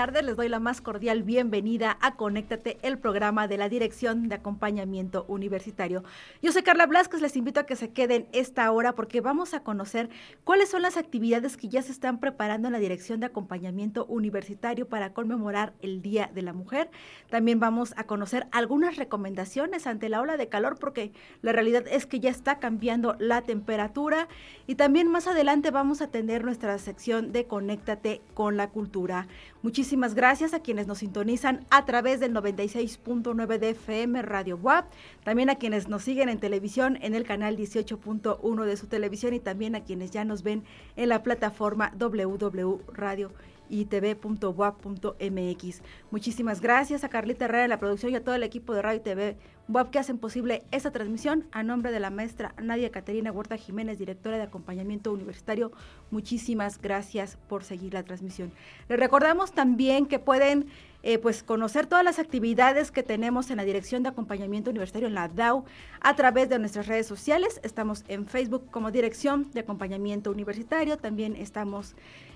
tardes. Les doy la más cordial bienvenida a Conéctate, el programa de la Dirección de Acompañamiento Universitario. Yo soy Carla Blasquez, les invito a que se queden esta hora porque vamos a conocer cuáles son las actividades que ya se están preparando en la Dirección de Acompañamiento Universitario para conmemorar el Día de la Mujer. También vamos a conocer algunas recomendaciones ante la ola de calor porque la realidad es que ya está cambiando la temperatura y también más adelante vamos a tener nuestra sección de Conéctate con la cultura. Muchísimas gracias a quienes nos sintonizan a través del 96.9 de FM Radio WAP, también a quienes nos siguen en televisión en el canal 18.1 de su televisión y también a quienes ya nos ven en la plataforma www Itv.wap.mx. Muchísimas gracias a Carlita Herrera de la producción y a todo el equipo de Radio y TV WAP que hacen posible esta transmisión. A nombre de la maestra Nadia Caterina Huerta Jiménez, directora de acompañamiento universitario, muchísimas gracias por seguir la transmisión. Les recordamos también que pueden eh, pues conocer todas las actividades que tenemos en la Dirección de Acompañamiento Universitario en la DAO a través de nuestras redes sociales. Estamos en Facebook como Dirección de Acompañamiento Universitario, también estamos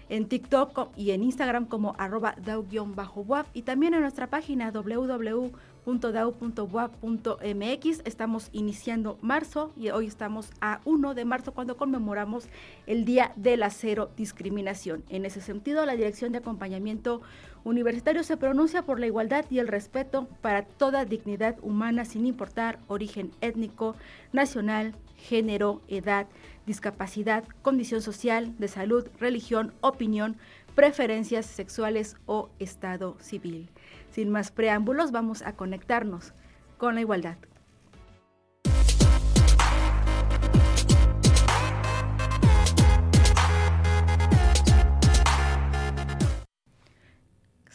en TikTok y en Instagram como arroba dau-wap y también en nuestra página www.dau.wap.mx. Estamos iniciando marzo y hoy estamos a 1 de marzo cuando conmemoramos el Día de la Cero Discriminación. En ese sentido, la Dirección de Acompañamiento Universitario se pronuncia por la igualdad y el respeto para toda dignidad humana sin importar origen étnico, nacional, género, edad, discapacidad, condición social, de salud, religión, opinión, preferencias sexuales o estado civil. Sin más preámbulos, vamos a conectarnos con la igualdad.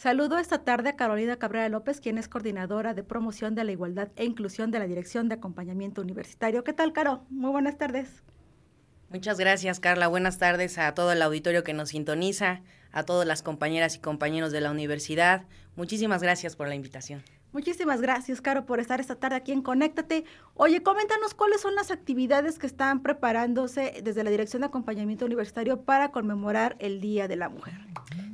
Saludo esta tarde a Carolina Cabrera López, quien es coordinadora de promoción de la igualdad e inclusión de la Dirección de Acompañamiento Universitario. ¿Qué tal, Caro? Muy buenas tardes. Muchas gracias, Carla. Buenas tardes a todo el auditorio que nos sintoniza, a todas las compañeras y compañeros de la universidad. Muchísimas gracias por la invitación. Muchísimas gracias, Caro, por estar esta tarde aquí en Conéctate. Oye, coméntanos cuáles son las actividades que están preparándose desde la Dirección de Acompañamiento Universitario para conmemorar el Día de la Mujer.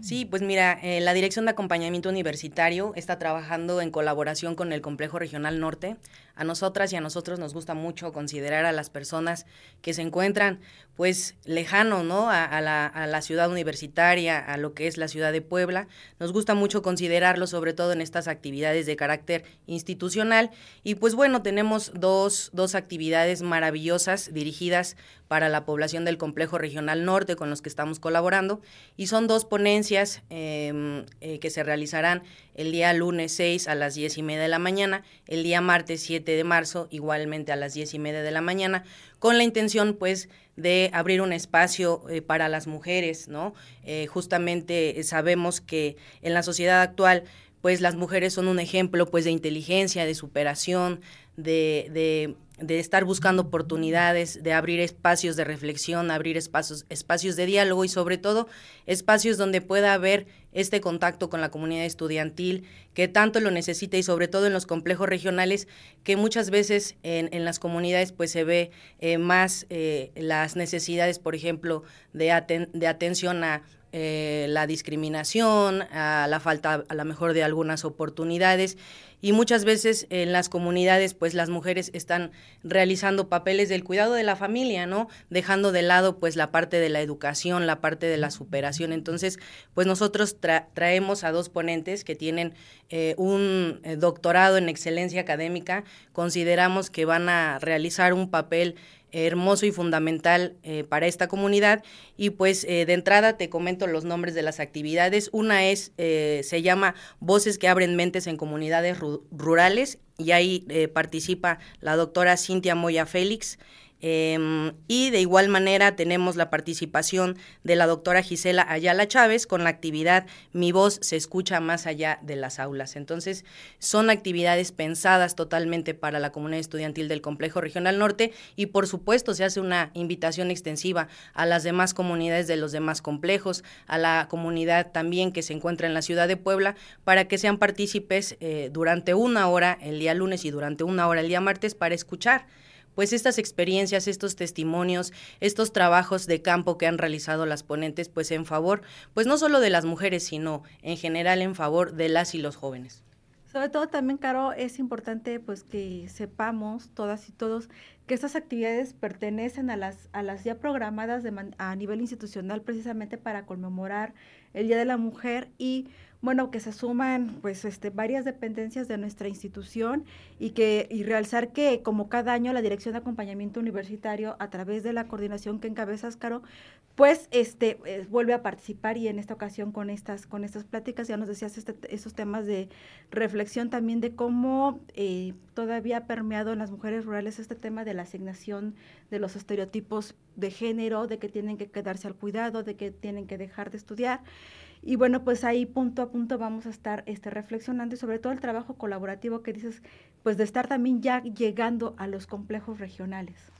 Sí, pues mira, eh, la Dirección de Acompañamiento Universitario está trabajando en colaboración con el Complejo Regional Norte. A nosotras y a nosotros nos gusta mucho considerar a las personas que se encuentran pues lejano, ¿no? A, la, a la ciudad universitaria, a lo que es la ciudad de Puebla. Nos gusta mucho considerarlo, sobre todo en estas actividades de carácter institucional. Y pues bueno, tenemos dos, dos actividades maravillosas dirigidas para la población del complejo regional norte con los que estamos colaborando. Y son dos ponencias em, eh, que se realizarán el día lunes 6 a las 10 y media de la mañana, el día martes 7 de marzo igualmente a las 10 y media de la mañana, con la intención pues de abrir un espacio eh, para las mujeres, ¿no? Eh, justamente sabemos que en la sociedad actual pues las mujeres son un ejemplo pues de inteligencia, de superación, de, de estar buscando oportunidades, de abrir espacios de reflexión, abrir espacios, espacios de diálogo y sobre todo espacios donde pueda haber este contacto con la comunidad estudiantil que tanto lo necesita y sobre todo en los complejos regionales que muchas veces en, en las comunidades pues se ve eh, más eh, las necesidades, por ejemplo, de, de atención a eh, la discriminación, la falta a lo mejor de algunas oportunidades y muchas veces en las comunidades pues las mujeres están realizando papeles del cuidado de la familia, ¿no? Dejando de lado pues la parte de la educación, la parte de la superación. Entonces pues nosotros traemos a dos ponentes que tienen eh, un eh, doctorado en excelencia académica, consideramos que van a realizar un papel hermoso y fundamental eh, para esta comunidad. Y pues eh, de entrada te comento los nombres de las actividades. Una es, eh, se llama Voces que abren mentes en comunidades rurales y ahí participa la doctora Cintia Moya Félix. Em, y de igual manera tenemos la participación de la doctora Gisela Ayala Chávez con la actividad Mi voz se escucha más allá de las aulas. Entonces, son actividades pensadas totalmente para la comunidad estudiantil del Complejo Regional Norte y por supuesto se hace una invitación extensiva a las demás comunidades de los demás complejos, a la comunidad también que se encuentra en la ciudad de Puebla, para que sean partícipes eh, durante una hora el día lunes y durante una hora el día martes para escuchar pues estas experiencias, estos testimonios, estos trabajos de campo que han realizado las ponentes, pues en favor, pues no solo de las mujeres, sino en general en favor de las y los jóvenes. Sobre todo también, Caro, es importante pues que sepamos todas y todos que estas actividades pertenecen a las, a las ya programadas de a nivel institucional precisamente para conmemorar el Día de la Mujer y bueno, que se suman pues este varias dependencias de nuestra institución y que y realzar que como cada año la Dirección de Acompañamiento Universitario a través de la coordinación que encabezas Caro, pues este eh, vuelve a participar y en esta ocasión con estas con estas pláticas ya nos decías este, esos temas de reflexión también de cómo eh, todavía ha permeado en las mujeres rurales este tema de la asignación de los estereotipos de género, de que tienen que quedarse al cuidado, de que tienen que dejar de estudiar. Y bueno, pues ahí punto a punto vamos a estar este, reflexionando y sobre todo el trabajo colaborativo que dices, pues de estar también ya llegando a los complejos regionales.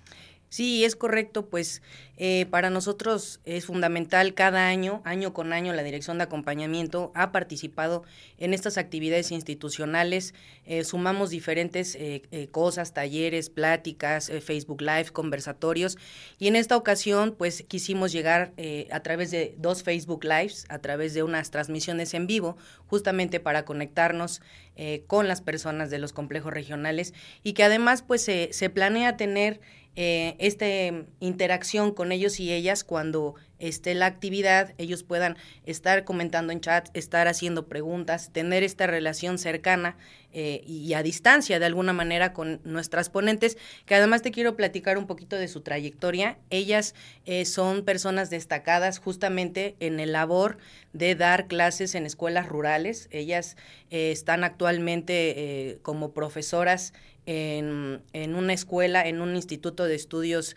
Sí, es correcto, pues eh, para nosotros es fundamental cada año, año con año, la Dirección de Acompañamiento ha participado en estas actividades institucionales, eh, sumamos diferentes eh, cosas, talleres, pláticas, Facebook Live, conversatorios, y en esta ocasión pues quisimos llegar a través de dos Facebook Lives, a través de unas transmisiones en vivo, justamente para conectarnos con las personas de los complejos regionales y que además pues se planea tener eh, esta interacción con ellos y ellas cuando esté la actividad, ellos puedan estar comentando en chat, estar haciendo preguntas, tener esta relación cercana eh, y a distancia de alguna manera con nuestras ponentes, que además te quiero platicar un poquito de su trayectoria. Ellas eh, son personas destacadas justamente en el labor de dar clases en escuelas rurales. Ellas están actualmente como profesoras en, una escuela, en un instituto de estudios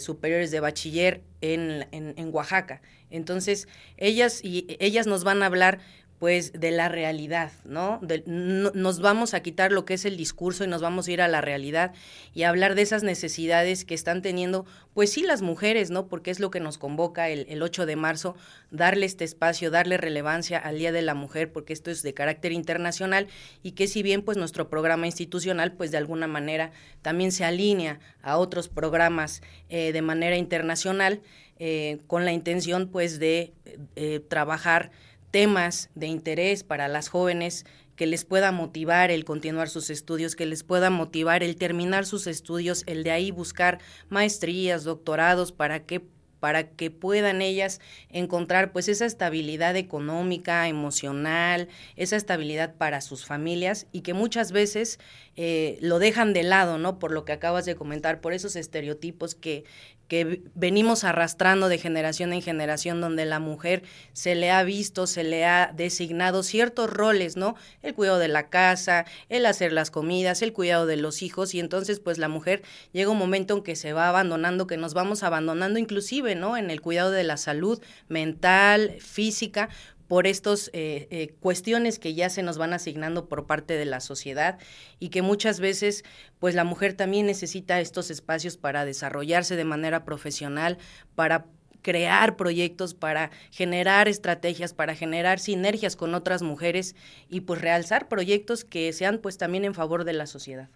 superiores de bachiller en, en, en, Oaxaca. Entonces, ellas, y, ellas nos van a hablar pues de la realidad, ¿no? Nos vamos a quitar lo que es el discurso y nos vamos a ir a la realidad y hablar de esas necesidades que están teniendo, pues sí, las mujeres, ¿no? Porque es lo que nos convoca el, el 8 de marzo, darle este espacio, darle relevancia al Día de la Mujer, porque esto es de carácter internacional y que si bien pues nuestro programa institucional, pues de alguna manera también se alinea a otros programas eh, de manera internacional, eh, con la intención pues de eh, trabajar temas de interés para las jóvenes que les pueda motivar el continuar sus estudios, que les pueda motivar el terminar sus estudios, el de ahí buscar maestrías, doctorados, para que para que puedan ellas encontrar pues esa estabilidad económica, emocional, esa estabilidad para sus familias y que muchas veces eh, lo dejan de lado, ¿no? Por lo que acabas de comentar, por esos estereotipos que, que venimos arrastrando de generación en generación, donde la mujer se le ha visto, se le ha designado ciertos roles, ¿no? El cuidado de la casa, el hacer las comidas, el cuidado de los hijos, y entonces pues la mujer llega un momento en que se va abandonando, que nos vamos abandonando inclusive, ¿no? En el cuidado de la salud mental, física, por estas eh, eh, cuestiones que ya se nos van asignando por parte de la sociedad y que muchas veces pues la mujer también necesita estos espacios para desarrollarse de manera profesional, para crear proyectos, para generar estrategias, para generar sinergias con otras mujeres y pues realzar proyectos que sean pues también en favor de la sociedad.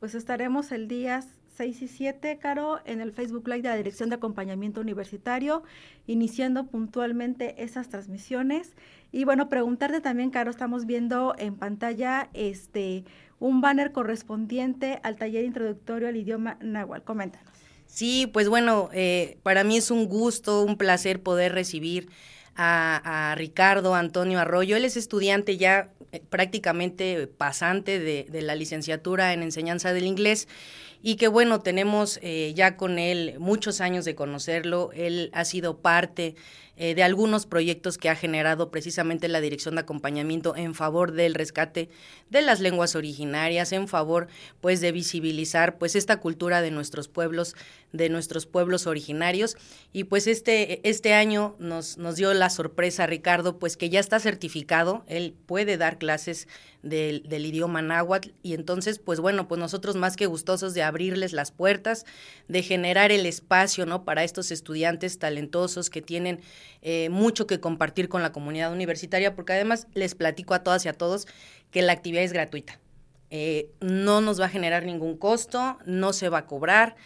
Pues estaremos el día 6 y 7, Caro, en el Facebook Live de la Dirección de Acompañamiento Universitario, iniciando puntualmente esas transmisiones. Y bueno, preguntarte también, Caro, estamos viendo en pantalla este un banner correspondiente al taller introductorio al idioma náhuatl. Coméntanos. Sí, pues bueno, eh, para mí es un gusto, un placer poder recibir a, Ricardo Antonio Arroyo. Él es estudiante ya eh, prácticamente pasante de, de la licenciatura en enseñanza del inglés y que bueno, tenemos eh, ya con él muchos años de conocerlo, él ha sido parte eh, de algunos proyectos que ha generado precisamente la Dirección de Acompañamiento en favor del rescate de las lenguas originarias, en favor pues de visibilizar pues esta cultura de nuestros pueblos, de nuestros pueblos originarios. Y pues este, este año nos, nos dio la sorpresa Ricardo pues que ya está certificado, él puede dar clases del, del idioma náhuatl y entonces pues bueno pues nosotros más que gustosos de abrirles las puertas, de generar el espacio no para estos estudiantes talentosos que tienen eh, mucho que compartir con la comunidad universitaria, porque además les platico a todas y a todos que la actividad es gratuita. eh, no nos va a generar ningún costo, no se va a cobrar,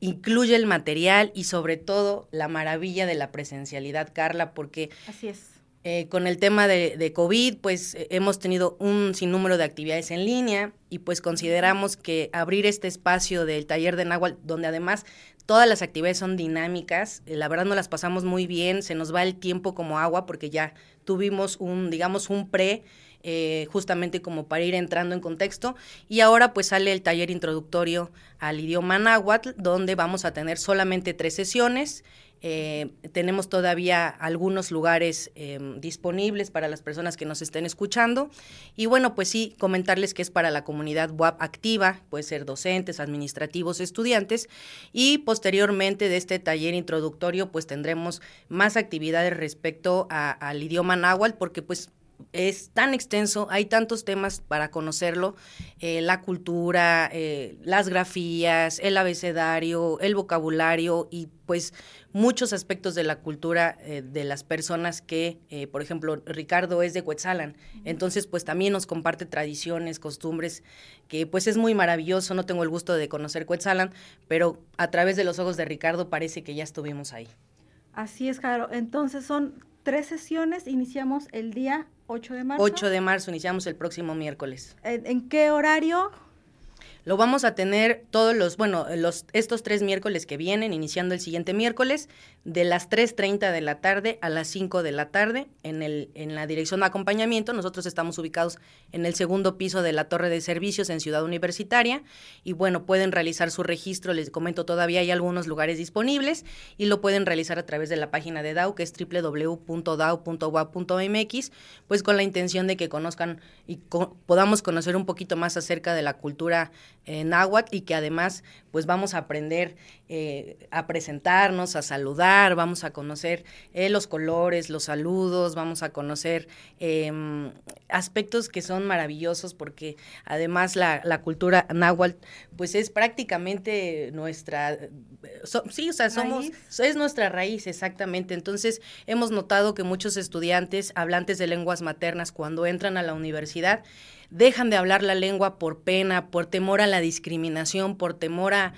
incluye el material y sobre todo la maravilla de la presencialidad, Carla, porque... Así es. Eh, con el tema de, COVID, pues eh, hemos tenido un sinnúmero de actividades en línea y pues consideramos que abrir este espacio del taller de Nahual, donde además todas las actividades son dinámicas, la verdad nos las pasamos muy bien, se nos va el tiempo como agua porque ya tuvimos un, digamos, un pre eh, justamente como para ir entrando en contexto. Y ahora pues sale el taller introductorio al idioma náhuatl, donde vamos a tener solamente tres sesiones. Eh, tenemos todavía algunos lugares em, disponibles para las personas que nos estén escuchando. Y bueno, pues sí, comentarles que es para la comunidad WAP activa, puede ser docentes, administrativos, estudiantes. Y posteriormente de este taller introductorio, pues tendremos más actividades respecto al idioma náhuatl, porque pues es tan extenso, hay tantos temas para conocerlo, eh, la cultura, eh, las grafías, el abecedario, el vocabulario y pues muchos aspectos de la cultura eh, de las personas que, por ejemplo, Ricardo es de Cuetzalan, entonces pues también nos comparte tradiciones, costumbres, que pues es muy maravilloso, no tengo el gusto de conocer Cuetzalan, pero a través de los ojos de Ricardo parece que ya estuvimos ahí. Así es, Caro. Entonces son tres sesiones, iniciamos el día 8 de marzo. 8 de marzo, iniciamos el próximo miércoles. ¿En, qué horario? Lo vamos a tener todos los, bueno, los, estos tres miércoles que vienen, iniciando el siguiente miércoles, de las 3.30 de la tarde a las 5 de la tarde en, el, en la dirección de acompañamiento. Nosotros estamos ubicados en el segundo piso de la Torre de Servicios en Ciudad Universitaria y bueno, pueden realizar su registro, les comento, todavía hay algunos lugares disponibles y lo pueden realizar a través de la página de DAO, que es www.dao.wa.mx, pues con la intención de que conozcan y podamos conocer un poquito más acerca de la cultura en náhuatl y que además pues vamos a aprender eh, a presentarnos, a saludar, vamos a conocer eh, los colores, los saludos, vamos a conocer em, aspectos que son maravillosos porque además la, la, cultura náhuatl pues es prácticamente nuestra, sí, o sea, somos, es nuestra raíz exactamente. Entonces hemos notado que muchos estudiantes hablantes de lenguas maternas cuando entran a la universidad, dejan de hablar la lengua por pena, por temor a la discriminación, por temor a,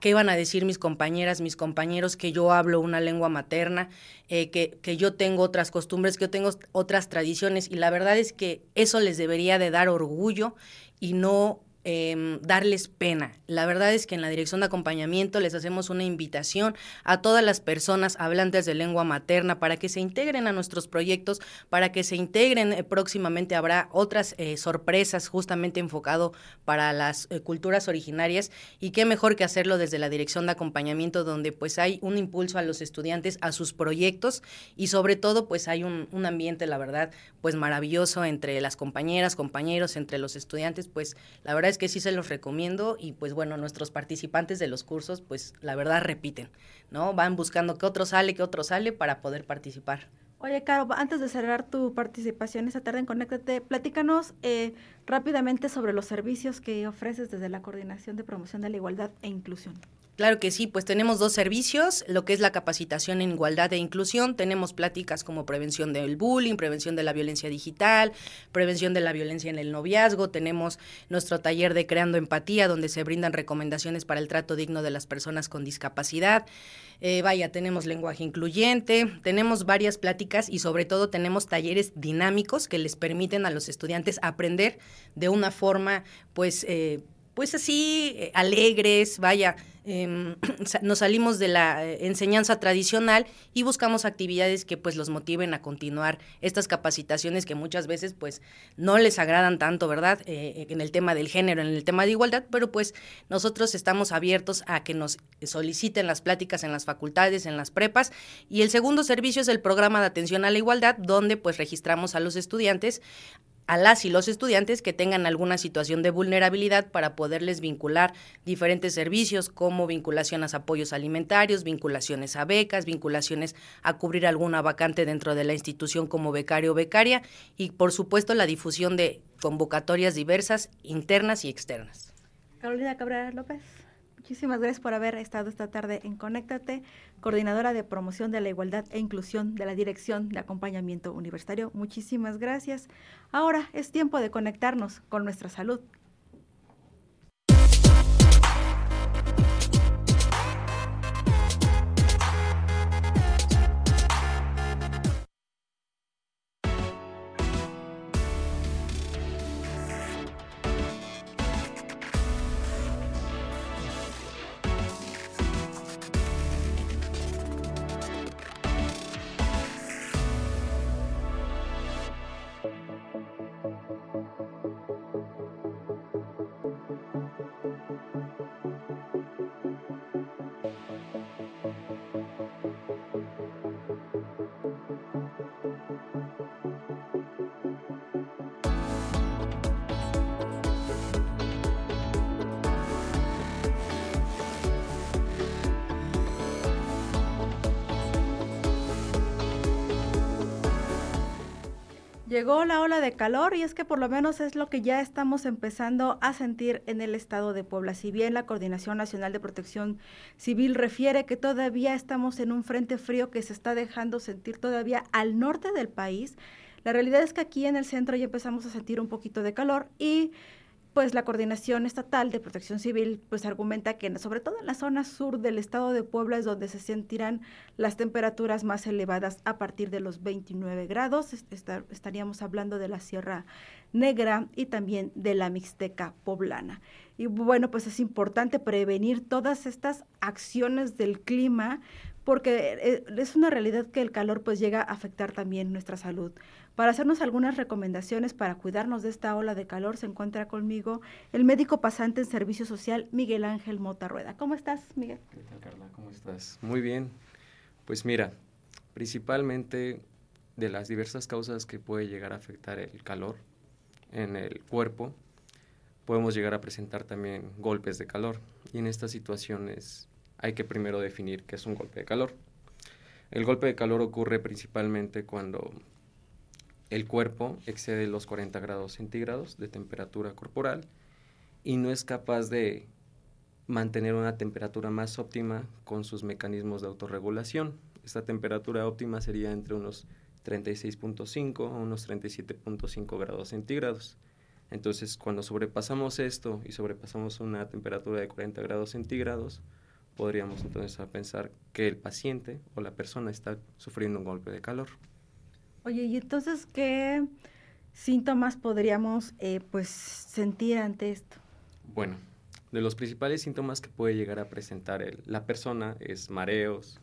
qué van a decir mis compañeras, mis compañeros, que yo hablo una lengua materna, eh, que, que yo tengo otras costumbres, que yo tengo otras tradiciones. Y la verdad es que eso les debería de dar orgullo y no eh, darles pena. La verdad es que en la dirección de acompañamiento les hacemos una invitación a todas las personas hablantes de lengua materna para que se integren a nuestros proyectos, para que se integren. Eh, próximamente habrá otras eh, sorpresas justamente enfocado para las eh, culturas originarias y qué mejor que hacerlo desde la dirección de acompañamiento donde pues hay un impulso a los estudiantes a sus proyectos y sobre todo pues hay un, un ambiente, la verdad, pues maravilloso entre las compañeras, compañeros, entre los estudiantes, pues la verdad es que sí se los recomiendo y pues bueno, nuestros participantes de los cursos pues la verdad repiten, ¿no? Van buscando qué otro sale, qué otro sale para poder participar. Oye, Caro, antes de cerrar tu participación esta tarde en Conéctate, platícanos eh, rápidamente sobre los servicios que ofreces desde la Coordinación de Promoción de la Igualdad e Inclusión. Claro que sí, pues tenemos dos servicios, lo que es la capacitación en igualdad e inclusión, tenemos pláticas como prevención del bullying, prevención de la violencia digital, prevención de la violencia en el noviazgo, tenemos nuestro taller de Creando Empatía, donde se brindan recomendaciones para el trato digno de las personas con discapacidad. Eh, vaya, tenemos lenguaje incluyente, tenemos varias pláticas y sobre todo tenemos talleres dinámicos que les permiten a los estudiantes aprender de una forma, pues, eh, pues así, eh, alegres, vaya, Em, nos salimos de la eh, enseñanza tradicional y buscamos actividades que pues los motiven a continuar estas capacitaciones que muchas veces pues no les agradan tanto, ¿verdad? Eh, en el tema del género, en el tema de igualdad, pero pues nosotros estamos abiertos a que nos soliciten las pláticas en las facultades, en las prepas y el segundo servicio es el programa de atención a la igualdad donde pues registramos a los estudiantes a las y los estudiantes que tengan alguna situación de vulnerabilidad para poderles vincular diferentes servicios como vinculación a apoyos alimentarios, vinculaciones a becas, vinculaciones a cubrir alguna vacante dentro de la institución como becario o becaria y por supuesto la difusión de convocatorias diversas internas y externas. Carolina Cabrera López. Muchísimas gracias por haber estado esta tarde en Conéctate, coordinadora de promoción de la igualdad e inclusión de la Dirección de Acompañamiento Universitario. Muchísimas gracias. Ahora es tiempo de conectarnos con nuestra salud. Llegó la ola de calor y es que por lo menos es lo que ya estamos empezando a sentir en el estado de Puebla. Si bien la Coordinación Nacional de Protección Civil refiere que todavía estamos en un frente frío que se está dejando sentir todavía al norte del país, la realidad es que aquí en el centro ya empezamos a sentir un poquito de calor y pues la Coordinación Estatal de Protección Civil pues argumenta que sobre todo en la zona sur del estado de Puebla es donde se sentirán las temperaturas más elevadas a partir de los 29 grados. estaríamos hablando de la Sierra Negra y también de la Mixteca poblana. Y bueno, pues es importante prevenir todas estas acciones del clima porque eh, es una realidad que el calor pues llega a afectar también nuestra salud. Para hacernos algunas recomendaciones para cuidarnos de esta ola de calor se encuentra conmigo el médico pasante en servicio social Miguel Ángel Mota Rueda. ¿Cómo estás, Miguel? ¿Qué tal, Carla? ¿Cómo estás? Muy bien. Pues mira, principalmente de las diversas causas que puede llegar a afectar el calor en el cuerpo, podemos llegar a presentar también golpes de calor. Y en estas situaciones hay que primero definir qué es un golpe de calor. El golpe de calor ocurre principalmente cuando el cuerpo excede los 40 grados centígrados de temperatura corporal y no es capaz de mantener una temperatura más óptima con sus mecanismos de autorregulación. Esta temperatura óptima sería entre unos 36.5 a unos 37.5 grados centígrados. Entonces, cuando sobrepasamos esto y sobrepasamos una temperatura de 40 grados centígrados, podríamos entonces pensar que el paciente o la persona está sufriendo un golpe de calor. Oye, ¿y entonces qué síntomas podríamos eh, pues sentir ante esto? Bueno, de los principales síntomas que puede llegar a presentar la persona es mareos,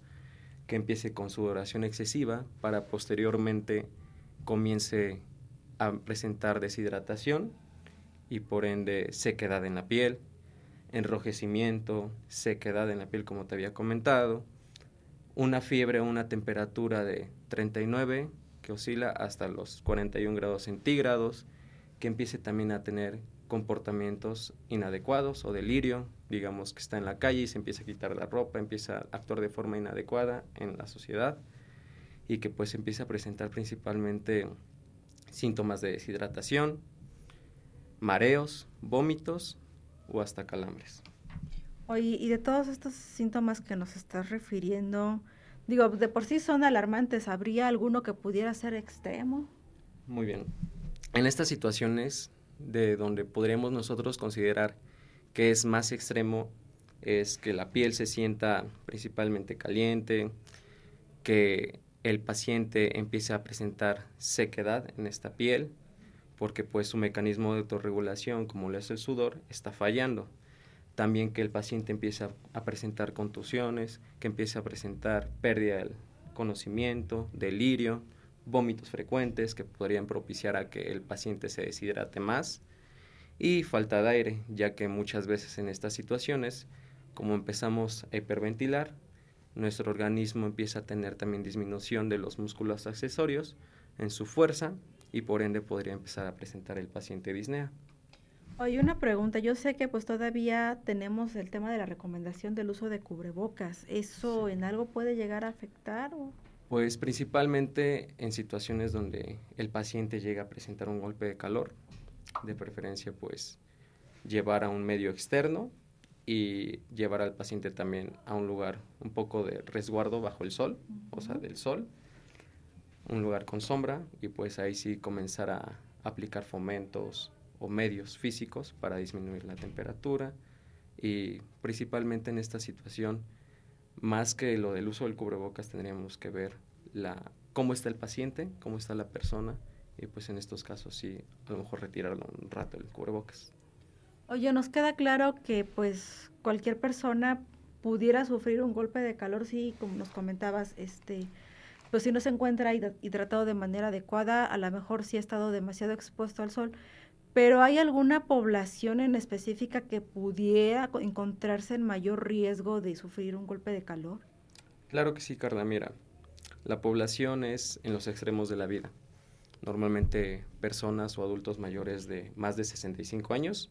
que empiece con sudoración excesiva para posteriormente comience a presentar deshidratación y por ende sequedad en la piel, enrojecimiento, sequedad en la piel como te había comentado, una fiebre o una temperatura de 39 oscila hasta los 41 grados centígrados, que empiece también a tener comportamientos inadecuados o delirio, digamos que está en la calle y se empieza a quitar la ropa, empieza a actuar de forma inadecuada en la sociedad y que pues empieza a presentar principalmente síntomas de deshidratación, mareos, vómitos o hasta calambres. Oye, y de todos estos síntomas que nos estás refiriendo, digo, de por sí son alarmantes, ¿habría alguno que pudiera ser extremo? Muy bien. En estas situaciones de donde podríamos nosotros considerar que es más extremo es que la piel se sienta principalmente caliente, que el paciente empiece a presentar sequedad en esta piel, porque pues su mecanismo de autorregulación, como lo es el sudor, está fallando. También que el paciente empiece a, presentar contusiones, que empiece a presentar pérdida del conocimiento, delirio, vómitos frecuentes que podrían propiciar a que el paciente se deshidrate más y falta de aire, ya que muchas veces en estas situaciones, como empezamos a hiperventilar, nuestro organismo empieza a tener también disminución de los músculos accesorios en su fuerza y por ende podría empezar a presentar el paciente disnea. Oye, una pregunta. Yo sé que pues todavía tenemos el tema de la recomendación del uso de cubrebocas. ¿Eso en algo puede llegar a afectar? O? Pues principalmente en situaciones donde el paciente llega a presentar un golpe de calor, de preferencia pues llevar a un medio externo y llevar al paciente también a un lugar un poco de resguardo bajo el sol, o sea, del sol, un lugar con sombra y pues ahí sí comenzar a aplicar fomentos o medios físicos para disminuir la temperatura y principalmente en esta situación más que lo del uso del cubrebocas tendríamos que ver la cómo está el paciente, cómo está la persona y pues en estos casos sí a lo mejor retirarlo un rato el cubrebocas. Oye, nos queda claro que pues cualquier persona pudiera sufrir un golpe de calor, sí, como nos comentabas, este, pues si no se encuentra hidratado de manera adecuada, a lo mejor sí ha estado demasiado expuesto al sol, pero ¿hay alguna población en específica que pudiera encontrarse en mayor riesgo de sufrir un golpe de calor? Claro que sí, Carla. Mira, La población es en los extremos de la vida. Normalmente personas o adultos mayores de más de 65 años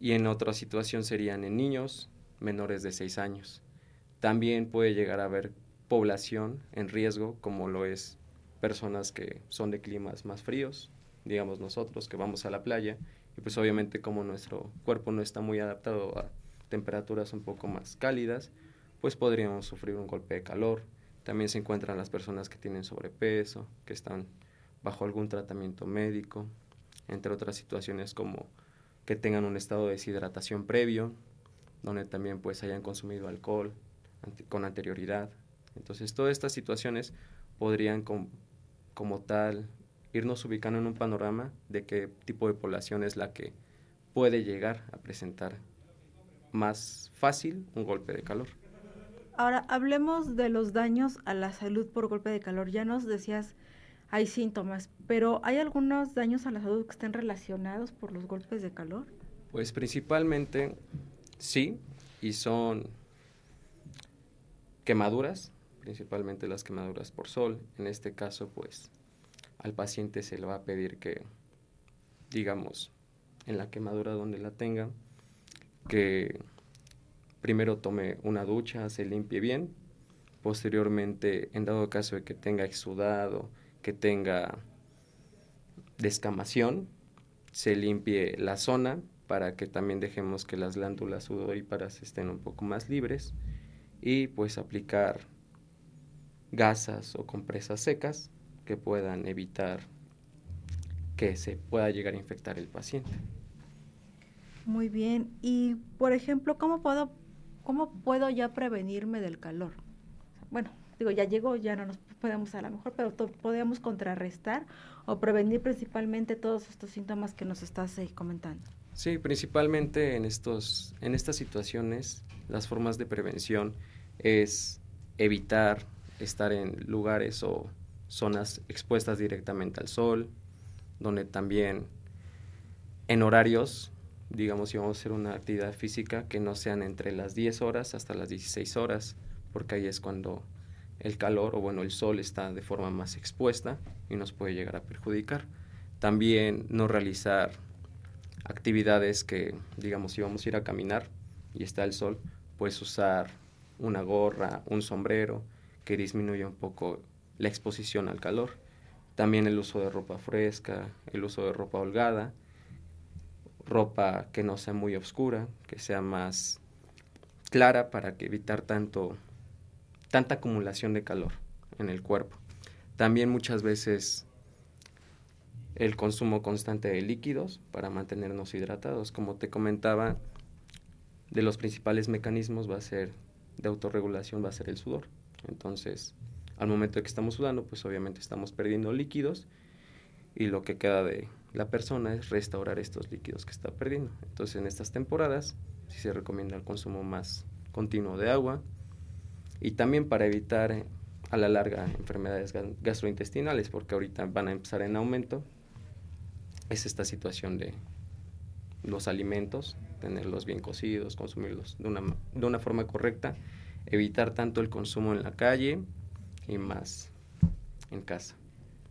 y en otra situación serían en niños menores de 6 años. También puede llegar a haber población en riesgo como lo es personas que son de climas más fríos, digamos nosotros que vamos a la playa y pues obviamente como nuestro cuerpo no está muy adaptado a temperaturas un poco más cálidas, pues podríamos sufrir un golpe de calor. También se encuentran las personas que tienen sobrepeso, que están bajo algún tratamiento médico, entre otras situaciones como que tengan un estado de deshidratación previo, donde también pues hayan consumido alcohol con anterioridad. Entonces todas estas situaciones podrían como tal irnos ubicando en un panorama de qué tipo de población es la que puede llegar a presentar más fácil un golpe de calor. Ahora, hablemos de los daños a la salud por golpe de calor. Ya nos decías, hay síntomas, pero ¿hay algunos daños a la salud que estén relacionados por los golpes de calor? Pues principalmente sí, y son quemaduras, principalmente las quemaduras por sol. En este caso, pues al paciente se le va a pedir que, digamos, en la quemadura donde la tenga, que primero tome una ducha, se limpie bien, posteriormente, en dado caso de que tenga exudado, que tenga descamación, se limpie la zona para que también dejemos que las glándulas sudoríparas estén un poco más libres y pues aplicar gasas o compresas secas que puedan evitar que se pueda llegar a infectar el paciente. Muy bien. Y, por ejemplo, ¿cómo puedo, cómo puedo ya prevenirme del calor? Bueno, digo, ya llegó, ya no nos podemos a lo mejor, pero podemos contrarrestar o prevenir principalmente todos estos síntomas que nos estás eh, comentando. Sí, principalmente en, estos, en estas situaciones, las formas de prevención es evitar estar en lugares o zonas expuestas directamente al sol, donde también en horarios, digamos, si vamos a hacer una actividad física, que no sean entre las 10 horas hasta las 16 horas, porque ahí es cuando el calor o bueno, el sol está de forma más expuesta y nos puede llegar a perjudicar. También no realizar actividades que, digamos, si vamos a ir a caminar y está el sol, pues usar una gorra, un sombrero, que disminuya un poco la exposición al calor. También el uso de ropa fresca, el uso de ropa holgada, ropa que no sea muy oscura, que sea más clara para evitar tanto tanta acumulación de calor en el cuerpo. También muchas veces el consumo constante de líquidos para mantenernos hidratados. Como te comentaba, de los principales mecanismos va a ser de autorregulación va a ser el sudor. Entonces, al momento de que estamos sudando, pues obviamente estamos perdiendo líquidos y lo que queda de la persona es restaurar estos líquidos que está perdiendo. Entonces en estas temporadas sí se recomienda el consumo más continuo de agua y también para evitar eh, a la larga enfermedades gastrointestinales, porque ahorita van a empezar en aumento, es esta situación de los alimentos, tenerlos bien cocidos, consumirlos de una, de una forma correcta, evitar tanto el consumo en la calle, y más en casa.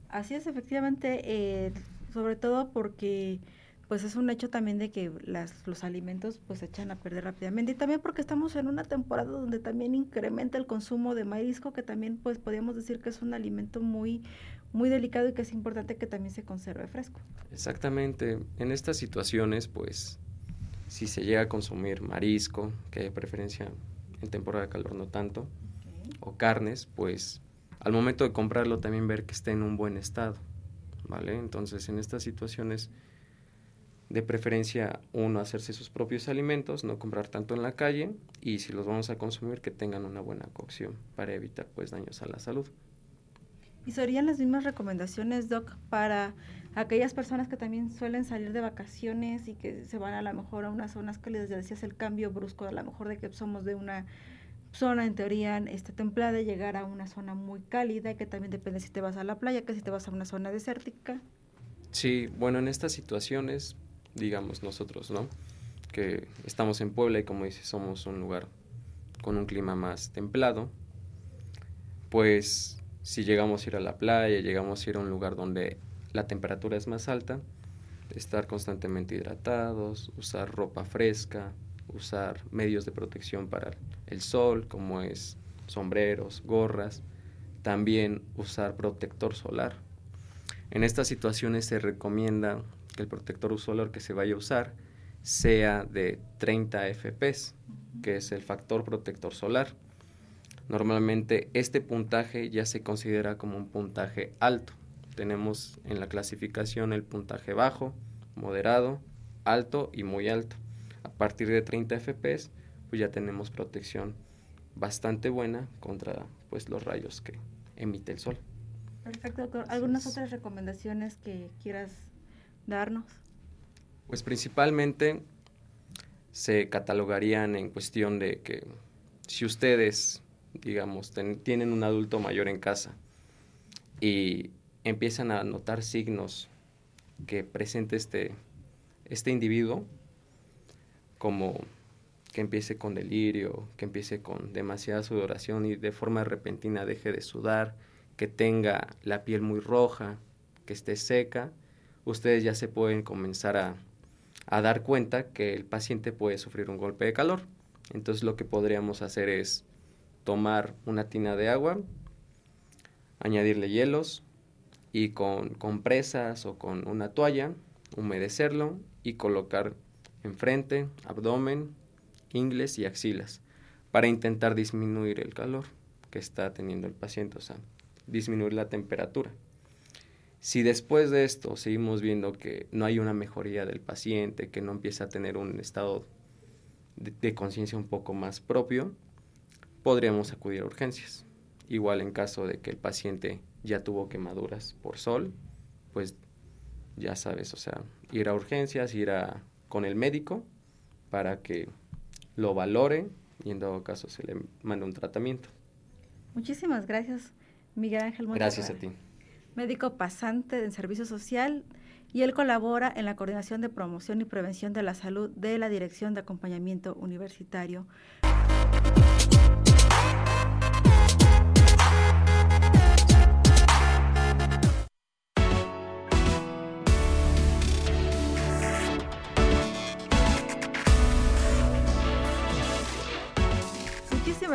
Así es, efectivamente, eh, sobre todo porque pues es un hecho también de que las, los alimentos pues se echan a perder rápidamente y también porque estamos en una temporada donde también incrementa el consumo de marisco que también pues podríamos decir que es un alimento muy muy delicado y que es importante que también se conserve fresco. Exactamente, en estas situaciones pues si se llega a consumir marisco, que de preferencia en temporada de calor no tanto, o carnes, pues al momento de comprarlo también ver que esté en un buen estado, ¿vale? Entonces en estas situaciones de preferencia uno hacerse sus propios alimentos, no comprar tanto en la calle y si los vamos a consumir que tengan una buena cocción para evitar pues daños a la salud. ¿Y serían las mismas recomendaciones, Doc, para aquellas personas que también suelen salir de vacaciones y que se van a lo mejor a unas zonas cálidas, ya decías el cambio brusco, a lo mejor de que somos de una zona en teoría este, templada llegar a una zona muy cálida, que también depende si te vas a la playa, que si te vas a una zona desértica. Sí, bueno, en estas situaciones, digamos nosotros, ¿no? Que estamos en Puebla y como dices, somos un lugar con un clima más templado, pues si llegamos a ir a la playa, llegamos a ir a un lugar donde la temperatura es más alta, estar constantemente hidratados, usar ropa fresca, usar medios de protección para el sol, como es sombreros, gorras, también usar protector solar. En estas situaciones se recomienda que el protector solar que se vaya a usar sea de 30 FPS, que es el factor protector solar. Normalmente este puntaje ya se considera como un puntaje alto. Tenemos en la clasificación el puntaje bajo, moderado, alto y muy alto. A partir de 30 FPS, pues ya tenemos protección bastante buena contra pues los rayos que emite el sol. Perfecto, doctor. ¿Algunas otras recomendaciones que quieras darnos? Pues principalmente se catalogarían en cuestión de que si ustedes, digamos, tienen un adulto mayor en casa y empiezan a notar signos que presente este, este individuo, como que empiece con delirio, que empiece con demasiada sudoración y de forma repentina deje de sudar, que tenga la piel muy roja, que esté seca, ustedes ya se pueden comenzar a, a dar cuenta que el paciente puede sufrir un golpe de calor. Entonces lo que podríamos hacer es tomar una tina de agua, añadirle hielos y con compresas o con una toalla humedecerlo y colocar enfrente, abdomen, ingles y axilas para intentar disminuir el calor que está teniendo el paciente, o sea, disminuir la temperatura. Si después de esto seguimos viendo que no hay una mejoría del paciente, que no empieza a tener un estado de, conciencia un poco más propio, podríamos acudir a urgencias. Igual en caso de que el paciente ya tuvo quemaduras por sol, pues ya sabes, o sea, ir a urgencias, ir a, con el médico para que lo valore y en todo caso se le mande un tratamiento. Muchísimas gracias, Miguel Ángel. Gracias a ti. Médico pasante en servicio social y él colabora en la coordinación de promoción y prevención de la salud de la Dirección de Acompañamiento Universitario.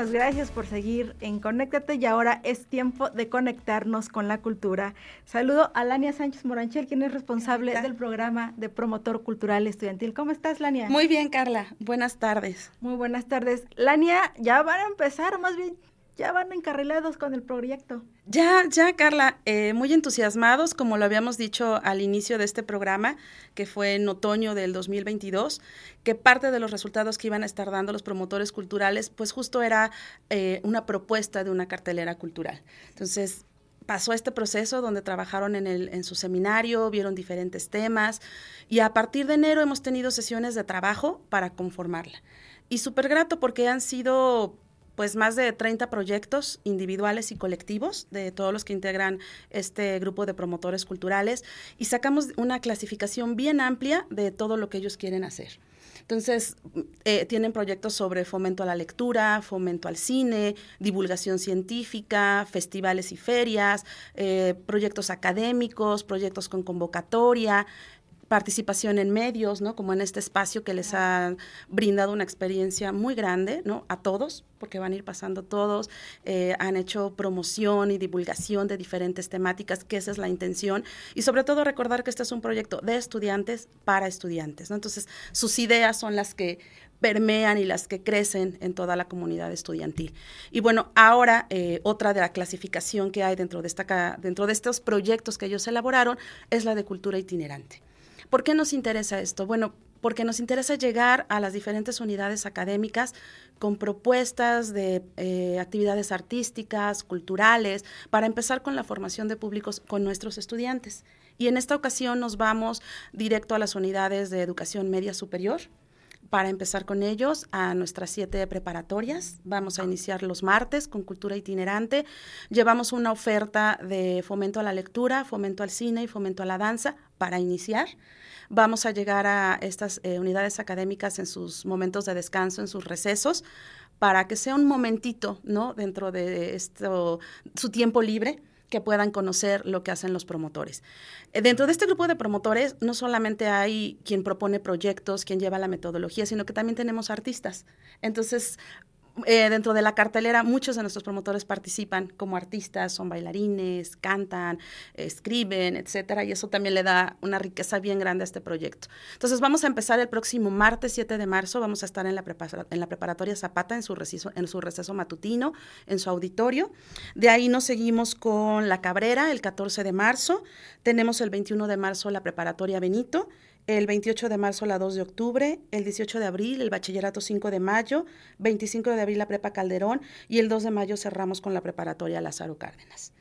Gracias por seguir en Conéctate y ahora es tiempo de conectarnos con la cultura. Saludo a Lania Sánchez Moranchel, quien es responsable del programa de promotor cultural estudiantil. ¿Cómo estás, Lania? Muy bien, Carla. Buenas tardes. Muy buenas tardes. Lania, ya van a empezar, más bien ya van encarrilados con el proyecto. Ya, ya, Carla, eh, muy entusiasmados, como lo habíamos dicho al inicio de este programa, que fue en otoño del 2022, que parte de los resultados que iban a estar dando los promotores culturales, pues justo era eh, una propuesta de una cartelera cultural. Entonces, pasó este proceso donde trabajaron en, el, en su seminario, vieron diferentes temas y a partir de enero hemos tenido sesiones de trabajo para conformarla. Y súper grato porque han sido pues más de 30 proyectos individuales y colectivos de todos los que integran este grupo de promotores culturales y sacamos una clasificación bien amplia de todo lo que ellos quieren hacer. Entonces, eh, tienen proyectos sobre fomento a la lectura, fomento al cine, divulgación científica, festivales y ferias, eh, proyectos académicos, proyectos con convocatoria, participación en medios, ¿no? Como en este espacio que les ha brindado una experiencia muy grande, ¿no? A todos, porque van a ir pasando todos, eh, han hecho promoción y divulgación de diferentes temáticas, que esa es la intención, y sobre todo recordar que este es un proyecto de estudiantes para estudiantes, ¿no? Entonces, sus ideas son las que permean y las que crecen en toda la comunidad estudiantil. Y bueno, ahora eh, otra de la clasificación que hay dentro de, esta, dentro de estos proyectos que ellos elaboraron es la de cultura itinerante. ¿Por qué nos interesa esto? Bueno, porque nos interesa llegar a las diferentes unidades académicas con propuestas de eh, actividades artísticas, culturales, para empezar con la formación de públicos con nuestros estudiantes. Y en esta ocasión nos vamos directo a las unidades de educación media superior, para empezar con ellos a nuestras siete preparatorias. Vamos a iniciar los martes con cultura itinerante. Llevamos una oferta de fomento a la lectura, fomento al cine y fomento a la danza para iniciar. Vamos a llegar a estas eh, unidades académicas en sus momentos de descanso, en sus recesos, para que sea un momentito, ¿no? Dentro de esto, su tiempo libre que puedan conocer lo que hacen los promotores. Eh, dentro de este grupo de promotores no solamente hay quien propone proyectos, quien lleva la metodología, sino que también tenemos artistas. Entonces, eh, dentro de la cartelera muchos de nuestros promotores participan como artistas, son bailarines, cantan, escriben, etcétera, y eso también le da una riqueza bien grande a este proyecto. Entonces vamos a empezar el próximo martes 7 de marzo, vamos a estar en la, en la preparatoria Zapata en su, receso, en su receso matutino, en su auditorio. De ahí nos seguimos con La Cabrera el 14 de marzo, tenemos el 21 de marzo la preparatoria Benito, el 28 de marzo la 2 de octubre, el 18 de abril el bachillerato 5 de mayo, 25 de abril la prepa Calderón. Y el 2 de mayo cerramos con la preparatoria Lázaro Cárdenas.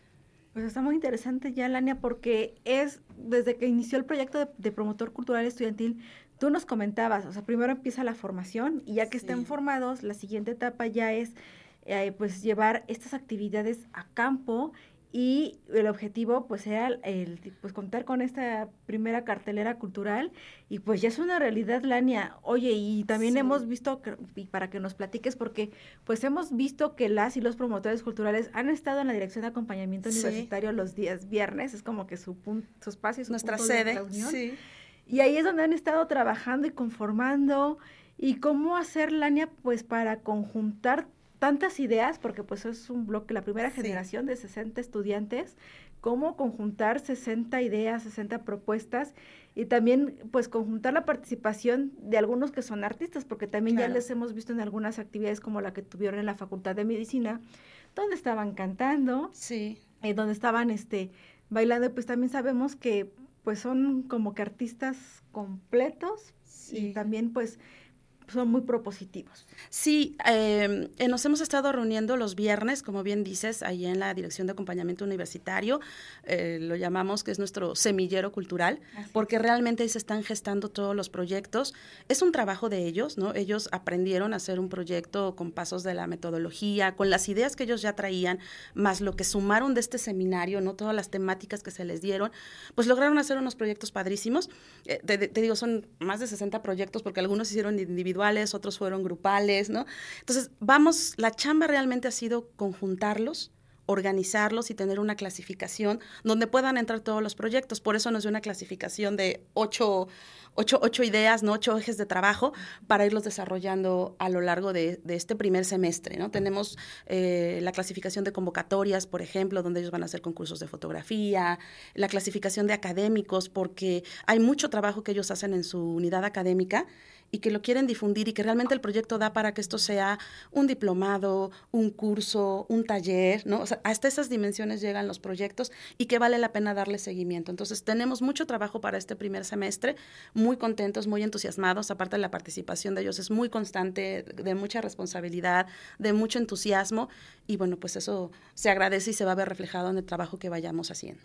Pues está muy interesante ya, Lania, porque es desde que inició el proyecto de, promotor cultural estudiantil, tú nos comentabas, o sea, primero empieza la formación y ya que estén formados, la siguiente etapa ya es eh, pues llevar estas actividades a campo y el objetivo pues era el, pues contar con esta primera cartelera cultural y pues ya es una realidad Lania. Oye y también hemos visto y para que nos platiques porque pues hemos visto que las y los promotores culturales han estado en la dirección de acompañamiento universitario los días viernes es como que su punto su espacio su nuestra sede sí. y ahí es donde han estado trabajando y conformando. Y cómo hacer Lania pues para conjuntar tantas ideas, porque pues es un bloque, la primera generación de 60 estudiantes, cómo conjuntar 60 ideas, 60 propuestas y también pues conjuntar la participación de algunos que son artistas, porque también ya les hemos visto en algunas actividades como la que tuvieron en la Facultad de Medicina, donde estaban cantando, sí. Eh, donde estaban este bailando, pues también sabemos que pues son como que artistas completos y también pues son muy propositivos. Sí, em, eh, nos hemos estado reuniendo los viernes, como bien dices, ahí en la Dirección de Acompañamiento Universitario, eh, lo llamamos que es nuestro semillero cultural, porque realmente ahí se están gestando todos los proyectos. Es un trabajo de ellos, ¿no? Ellos aprendieron a hacer un proyecto con pasos de la metodología, con las ideas que ellos ya traían, más lo que sumaron de este seminario, ¿no? Todas las temáticas que se les dieron, pues lograron hacer unos proyectos padrísimos. Eh, te, te, digo, son más de 60 proyectos, porque algunos hicieron individualmente otros fueron grupales, ¿no? Entonces, vamos, la chamba realmente ha sido conjuntarlos, organizarlos y tener una clasificación donde puedan entrar todos los proyectos. Por eso nos dio una clasificación de ocho, ocho, ocho ideas, ¿no? ocho ejes de trabajo para irlos desarrollando a lo largo de, este primer semestre. ¿no? Tenemos eh, la clasificación de convocatorias, por ejemplo, donde ellos van a hacer concursos de fotografía, la clasificación de académicos, porque hay mucho trabajo que ellos hacen en su unidad académica y que lo quieren difundir y que realmente el proyecto da para que esto sea un diplomado, un curso, un taller, hasta esas dimensiones llegan los proyectos y que vale la pena darle seguimiento. Entonces, tenemos mucho trabajo para este primer semestre, muy contentos, muy entusiasmados, aparte de la participación de ellos es muy constante, de mucha responsabilidad, de mucho entusiasmo y bueno, pues eso se agradece y se va a ver reflejado en el trabajo que vayamos haciendo.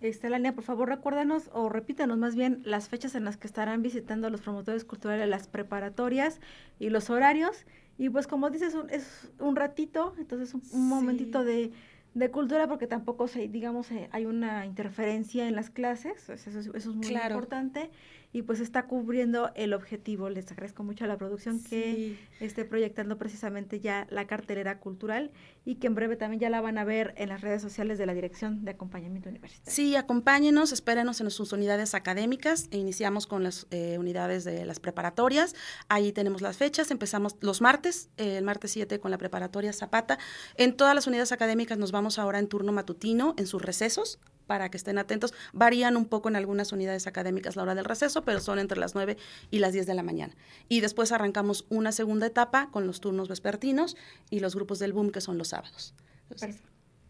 Estelania, por favor, recuérdanos o repítanos más bien las fechas en las que estarán visitando los promotores culturales las preparatorias y los horarios. Y pues como dices, es un ratito, entonces un, momentito de, de, cultura porque tampoco, se, digamos, eh, hay una interferencia en las clases, eso, eso es muy importante y pues está cubriendo el objetivo. Les agradezco mucho a la producción que esté proyectando precisamente ya la cartelera cultural y que en breve también ya la van a ver en las redes sociales de la Dirección de Acompañamiento Universitario. Sí, acompáñenos, espérenos en sus unidades académicas e iniciamos con las eh, unidades de las preparatorias. Ahí tenemos las fechas, empezamos los martes, el martes 7 con la preparatoria Zapata. En todas las unidades académicas nos vamos ahora en turno matutino, en sus recesos, para que estén atentos. Varían un poco en algunas unidades académicas la hora del receso, pero son entre las 9 y las 10 de la mañana. Y después arrancamos una segunda etapa con los turnos vespertinos y los grupos del boom que son los sábados.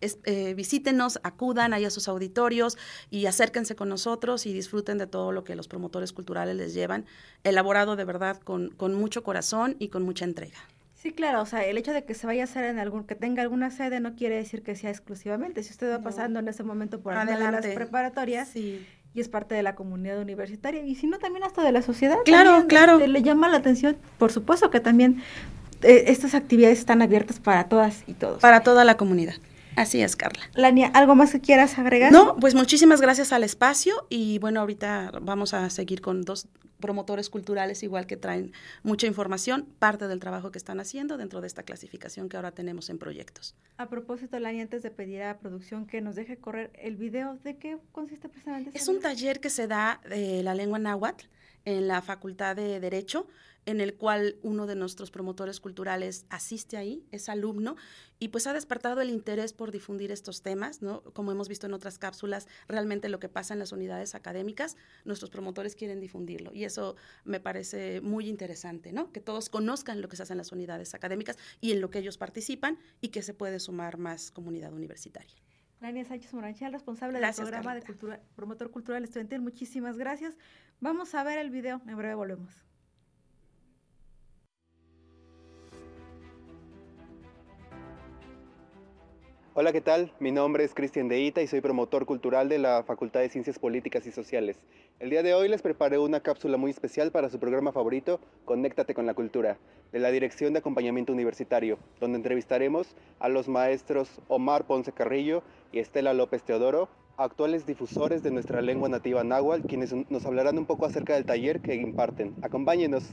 Eh, visítenos, acudan ahí a sus auditorios y acérquense con nosotros y disfruten de todo lo que los promotores culturales les llevan, elaborado de verdad con, con mucho corazón y con mucha entrega. Sí, claro, o sea, el hecho de que se vaya a hacer en algún, que tenga alguna sede no quiere decir que sea exclusivamente. Si usted va pasando en ese momento por alguna de las preparatorias y y es parte de la comunidad universitaria y si no también hasta de la sociedad. Claro, claro. Este, le llama la atención, por supuesto que también eh, estas actividades están abiertas para todas y todos. Para toda la comunidad. Así es, Carla. Lania, ¿algo más que quieras agregar? No, pues muchísimas gracias al espacio y bueno, ahorita vamos a seguir con dos promotores culturales igual que traen mucha información, parte del trabajo que están haciendo dentro de esta clasificación que ahora tenemos en proyectos. A propósito, Lani, antes de pedir a producción que nos deje correr el video, ¿de qué consiste precisamente? Es un taller que se da de la lengua náhuatl en la Facultad de Derecho en el cual uno de nuestros promotores culturales asiste ahí, es alumno, y pues ha despertado el interés por difundir estos temas, ¿no? Como hemos visto en otras cápsulas, realmente lo que pasa en las unidades académicas, nuestros promotores quieren difundirlo, y eso me parece muy interesante, ¿no? Que todos conozcan lo que se hace en las unidades académicas y en lo que ellos participan, y que se puede sumar más comunidad universitaria. Lania Sánchez Moranchal, responsable del programa de cultura, promotor cultural estudiantil, muchísimas gracias. Vamos a ver el video, en breve volvemos. Hola, ¿qué tal? Mi nombre es Cristian Deita y soy promotor cultural de la Facultad de Ciencias Políticas y Sociales. El día de hoy les preparé una cápsula muy especial para su programa favorito, Conéctate con la Cultura, de la Dirección de Acompañamiento Universitario, donde entrevistaremos a los maestros Omar Ponce Carrillo y Estela López Teodoro, actuales difusores de nuestra lengua nativa náhuatl, quienes nos hablarán un poco acerca del taller que imparten. Acompáñenos.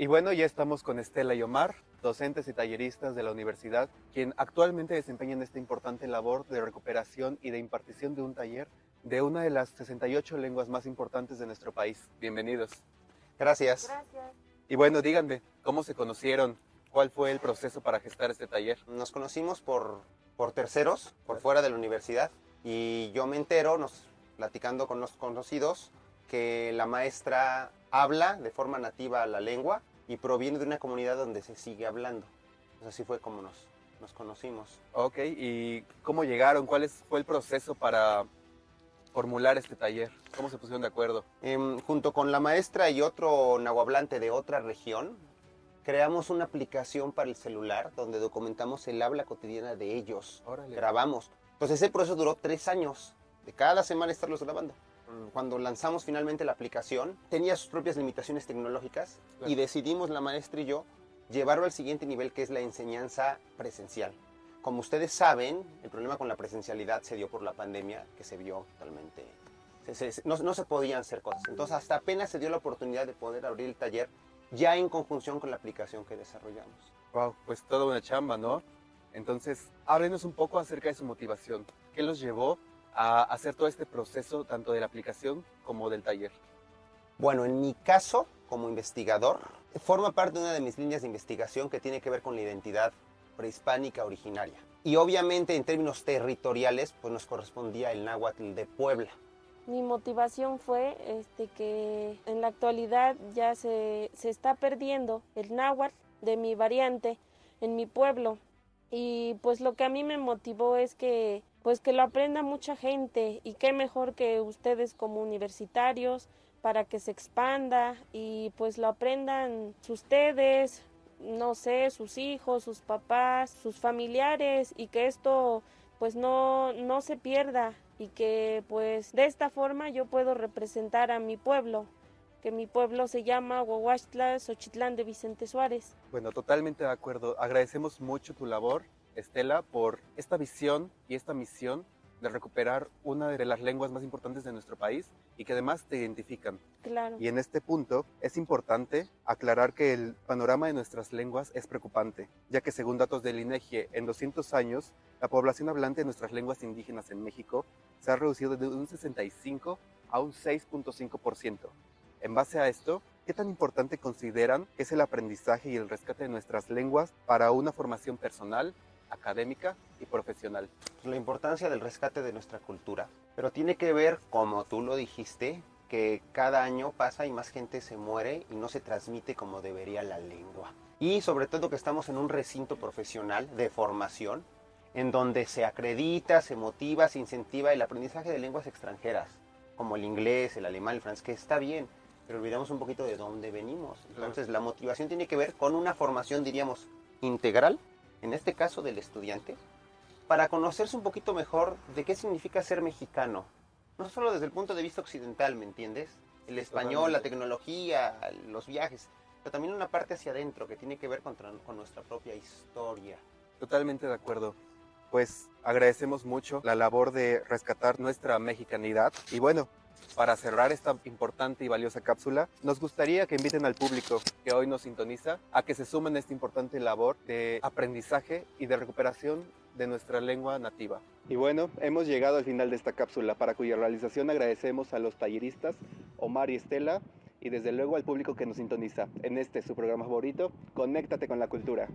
Y bueno, ya estamos con Estela y Omar, docentes y talleristas de la universidad, quien actualmente desempeñan esta importante labor de recuperación y de impartición de un taller de una de las 68 lenguas más importantes de nuestro país. Bienvenidos. Gracias. Gracias. Y bueno, díganme, ¿cómo se conocieron? ¿Cuál fue el proceso para gestar este taller? Nos conocimos por, por terceros, por fuera de la universidad, y yo me entero, nos, platicando con los conocidos, que la maestra habla de forma nativa la lengua y proviene de una comunidad donde se sigue hablando. Así fue como nos, nos conocimos. Ok, ¿y cómo llegaron? ¿Cuál fue el proceso para formular este taller? ¿Cómo se pusieron de acuerdo? Em, junto con la maestra y otro nahuablante de otra región, creamos una aplicación para el celular donde documentamos el habla cotidiana de ellos. Grabamos. Entonces ese proceso duró tres años, de cada semana estarlos grabando cuando lanzamos finalmente la aplicación, tenía sus propias limitaciones tecnológicas y decidimos, la maestra y yo, llevarlo al siguiente nivel que es la enseñanza presencial. Como ustedes saben, el problema con la presencialidad se dio por la pandemia, que se vio totalmente... no, no se podían hacer cosas. Entonces, hasta apenas se dio la oportunidad de poder abrir el taller ya en conjunción con la aplicación que desarrollamos. Wow, pues toda una chamba, ¿no? Entonces, háblenos un poco acerca de su motivación. ¿Qué los llevó a hacer todo este proceso tanto de la aplicación como del taller? Bueno, en mi caso, como investigador, forma parte de una de mis líneas de investigación que tiene que ver con la identidad prehispánica originaria. Y obviamente en términos territoriales, pues nos correspondía el náhuatl de Puebla. Mi motivación fue este, que en la actualidad ya se, se está perdiendo el náhuatl de mi variante en mi pueblo. Y pues lo que a mí me motivó es que pues que lo aprenda mucha gente y qué mejor que ustedes como universitarios para que se expanda y pues lo aprendan ustedes, no sé, sus hijos, sus papás, sus familiares y que esto pues no, no se pierda y que pues de esta forma yo puedo representar a mi pueblo, que mi pueblo se llama Huahuachtla, Xochitlán de Vicente Suárez. Bueno, totalmente de acuerdo. Agradecemos mucho tu labor Estela, por esta visión y esta misión de recuperar una de las lenguas más importantes de nuestro país y que además te identifican. Claro. Y en este punto es importante aclarar que el panorama de nuestras lenguas es preocupante, ya que según datos del INEGI, en 200 años, la población hablante de nuestras lenguas indígenas en México se ha reducido de un 65 a un 6.5%. En base a esto, ¿qué tan importante consideran que es el aprendizaje y el rescate de nuestras lenguas para una formación personal académica y profesional. La importancia del rescate de nuestra cultura, pero tiene que ver, como tú lo dijiste, que cada año pasa y más gente se muere y no se transmite como debería la lengua. Y sobre todo que estamos en un recinto profesional de formación en donde se acredita, se motiva, se incentiva el aprendizaje de lenguas extranjeras, como el inglés, el alemán, el francés, que está bien, pero olvidamos un poquito de dónde venimos. Entonces la motivación tiene que ver con una formación, diríamos, integral en este caso del estudiante, para conocerse un poquito mejor de qué significa ser mexicano, no solo desde el punto de vista occidental, ¿me entiendes? El español, la tecnología, los viajes, pero también una parte hacia adentro que tiene que ver con, con nuestra propia historia. Totalmente de acuerdo pues agradecemos mucho la labor de rescatar nuestra mexicanidad. Y bueno, para cerrar esta importante y valiosa cápsula, nos gustaría que inviten al público que hoy nos sintoniza a que se sumen a esta importante labor de aprendizaje y de recuperación de nuestra lengua nativa. Y bueno, hemos llegado al final de esta cápsula, para cuya realización agradecemos a los talleristas Omar y Estela y desde luego al público que nos sintoniza en este su programa favorito, Conéctate con la Cultura.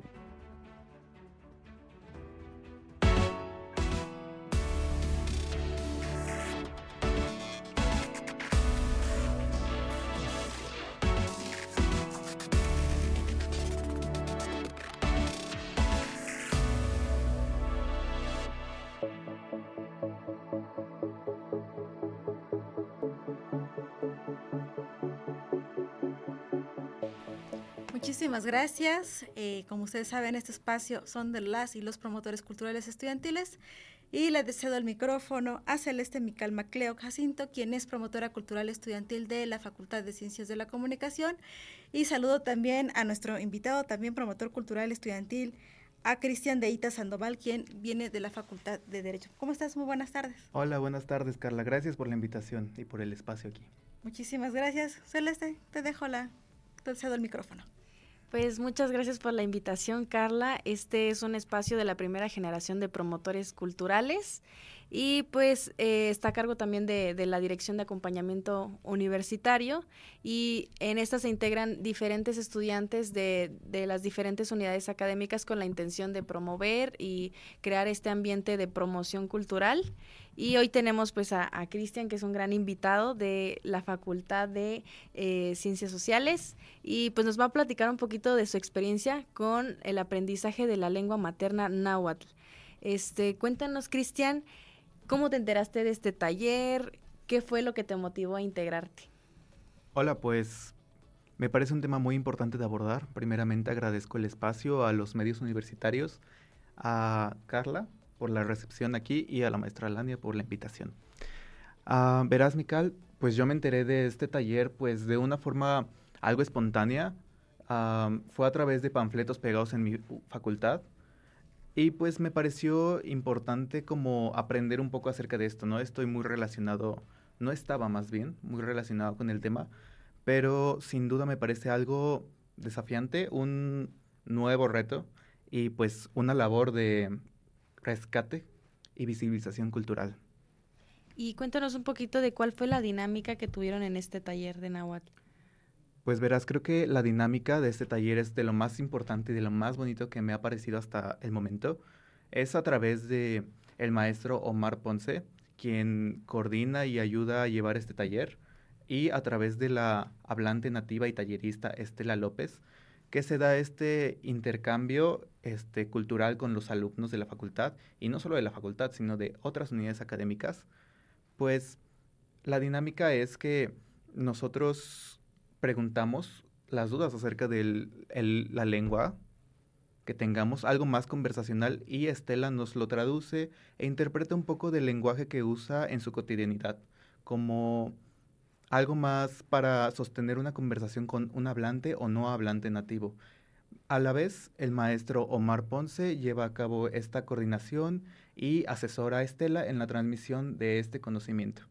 Muchísimas gracias. Eh, como ustedes saben, este espacio son de las y los promotores culturales estudiantiles. Y le cedo el micrófono a Celeste Mical Macleo Jacinto, quien es promotora cultural estudiantil de la Facultad de Ciencias de la Comunicación. Y saludo también a nuestro invitado, también promotor cultural estudiantil, a Cristian Deita Sandoval, quien viene de la Facultad de Derecho. ¿Cómo estás? Muy buenas tardes. Hola, buenas tardes, Carla. Gracias por la invitación y por el espacio aquí. Muchísimas gracias. Celeste, te dejo la, te cedo el micrófono. Pues muchas gracias por la invitación, Carla. Este es un espacio de la primera generación de promotores culturales y pues eh, está a cargo también de, la Dirección de Acompañamiento Universitario y en esta se integran diferentes estudiantes de, las diferentes unidades académicas con la intención de promover y crear este ambiente de promoción cultural. Y hoy tenemos pues a, Cristian, que es un gran invitado de la Facultad de eh, Ciencias Sociales, y pues nos va a platicar un poquito de su experiencia con el aprendizaje de la lengua materna náhuatl. Este, cuéntanos, Cristian, ¿cómo te enteraste de este taller? ¿Qué fue lo que te motivó a integrarte? Hola, pues me parece un tema muy importante de abordar. Primeramente agradezco el espacio a los medios universitarios, a Carla por la recepción aquí y a la maestra Lania por la invitación. Uh, verás, Mical, pues yo me enteré de este taller pues de una forma algo espontánea. Ah, fue a través de panfletos pegados en mi facultad y pues me pareció importante como aprender un poco acerca de esto, ¿no? Estoy muy relacionado, no estaba más bien, muy relacionado con el tema, pero sin duda me parece algo desafiante, un nuevo reto y pues una labor de rescate y visibilización cultural. Y cuéntanos un poquito de cuál fue la dinámica que tuvieron en este taller de Nahuatl. Pues verás, creo que la dinámica de este taller es de lo más importante y de lo más bonito que me ha parecido hasta el momento. Es a través de el maestro Omar Ponce, quien coordina y ayuda a llevar este taller, y a través de la hablante nativa y tallerista Estela López, que se da este intercambio este, cultural con los alumnos de la facultad, y no solo de la facultad, sino de otras unidades académicas, pues la dinámica es que nosotros preguntamos las dudas acerca de la lengua que tengamos, algo más conversacional, y Estela nos lo traduce e interpreta un poco del lenguaje que usa en su cotidianidad, como algo más para sostener una conversación con un hablante o no hablante nativo. A la vez, el maestro Omar Ponce lleva a cabo esta coordinación y asesora a Estela en la transmisión de este conocimiento.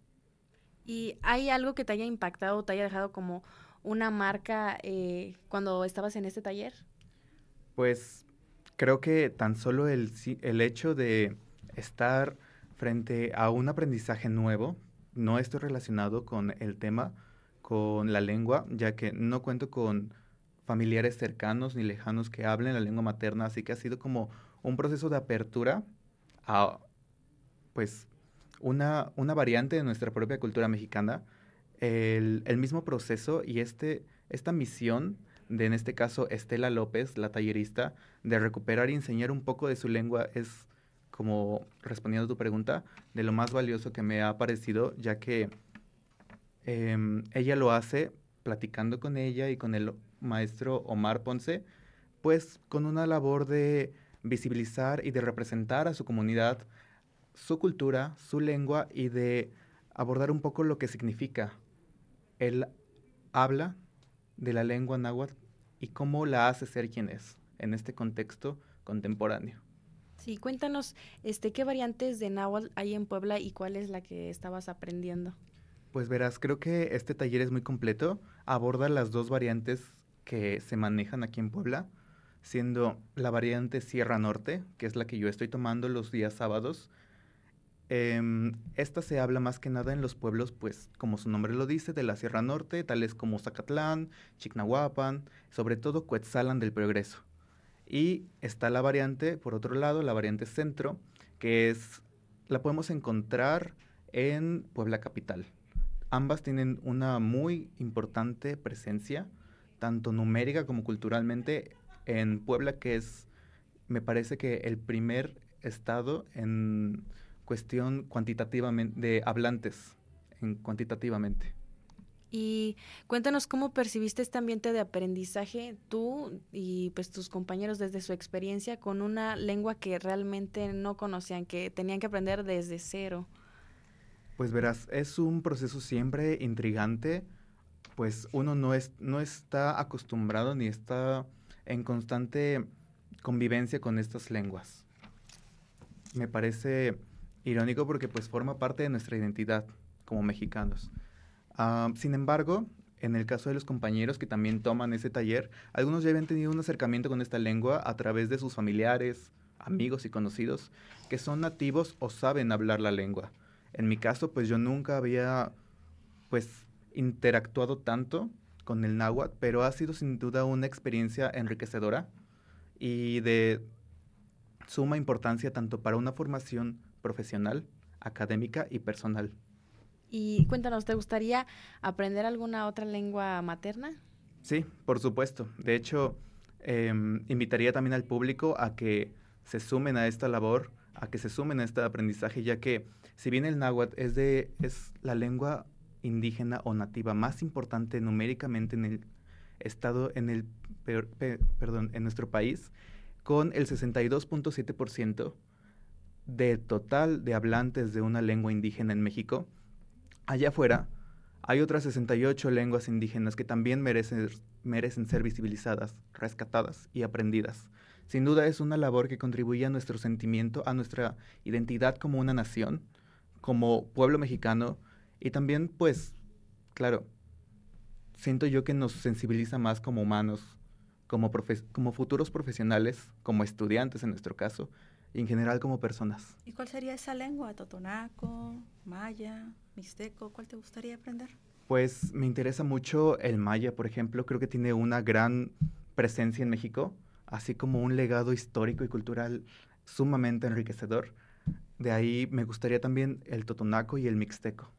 ¿Y hay algo que te haya impactado, te haya dejado como una marca eh, cuando estabas en este taller? Pues creo que tan solo el, el hecho de estar frente a un aprendizaje nuevo, no estoy relacionado con el tema, con la lengua, ya que no cuento con familiares cercanos ni lejanos que hablen la lengua materna, así que ha sido como un proceso de apertura a, pues, una, una variante de nuestra propia cultura mexicana, el, mismo proceso y este, esta misión de, en este caso, Estela López, la tallerista, de recuperar y enseñar un poco de su lengua es como respondiendo a tu pregunta, de lo más valioso que me ha parecido, ya que em, ella lo hace platicando con ella y con el maestro Omar Ponce, pues con una labor de visibilizar y de representar a su comunidad, su cultura, su lengua y de abordar un poco lo que significa el habla de la lengua náhuatl y cómo la hace ser quien es en este contexto contemporáneo. Sí, cuéntanos, este, ¿qué variantes de náhuatl hay en Puebla y cuál es la que estabas aprendiendo? Pues verás, creo que este taller es muy completo, aborda las dos variantes que se manejan aquí en Puebla, siendo la variante Sierra Norte, que es la que yo estoy tomando los días sábados. Em, esta se habla más que nada en los pueblos, pues como su nombre lo dice, de la Sierra Norte, tales como Zacatlán, Chignahuapan, sobre todo Cuetzalan del Progreso. Y está la variante, por otro lado, la variante Centro, que es la podemos encontrar en Puebla Capital. Ambas tienen una muy importante presencia, tanto numérica como culturalmente, en Puebla, que es, me parece que el primer estado en cuestión cuantitativamente, de hablantes, en, cuantitativamente. Y cuéntanos cómo percibiste este ambiente de aprendizaje tú y pues tus compañeros desde su experiencia con una lengua que realmente no conocían, que tenían que aprender desde cero. Pues verás, es un proceso siempre intrigante, pues uno no, es, no está acostumbrado ni está en constante convivencia con estas lenguas. Me parece irónico porque pues forma parte de nuestra identidad como mexicanos. Ah, sin embargo, en el caso de los compañeros que también toman ese taller, algunos ya habían tenido un acercamiento con esta lengua a través de sus familiares, amigos y conocidos que son nativos o saben hablar la lengua. En mi caso, pues yo nunca había pues interactuado tanto con el náhuatl, pero ha sido sin duda una experiencia enriquecedora y de suma importancia tanto para una formación profesional, académica y personal. Y cuéntanos, ¿te gustaría aprender alguna otra lengua materna? Sí, por supuesto. De hecho, em, invitaría también al público a que se sumen a esta labor, a que se sumen a este aprendizaje, ya que si bien el náhuatl es, de, es la lengua indígena o nativa más importante numéricamente en el estado, en el, perdón, en nuestro país, con el 62.7% de total de hablantes de una lengua indígena en México, allá afuera hay otras 68 lenguas indígenas que también merecen, merecen ser visibilizadas, rescatadas y aprendidas. Sin duda es una labor que contribuye a nuestro sentimiento, a nuestra identidad como una nación, como pueblo mexicano y también pues, claro, siento yo que nos sensibiliza más como humanos, como, como futuros profesionales, como estudiantes en nuestro caso, en general como personas. ¿Y cuál sería esa lengua? ¿Totonaco, maya, mixteco? ¿Cuál te gustaría aprender? Pues me interesa mucho el maya, por ejemplo, creo que tiene una gran presencia en México, así como un legado histórico y cultural sumamente enriquecedor. De ahí me gustaría también el totonaco y el mixteco.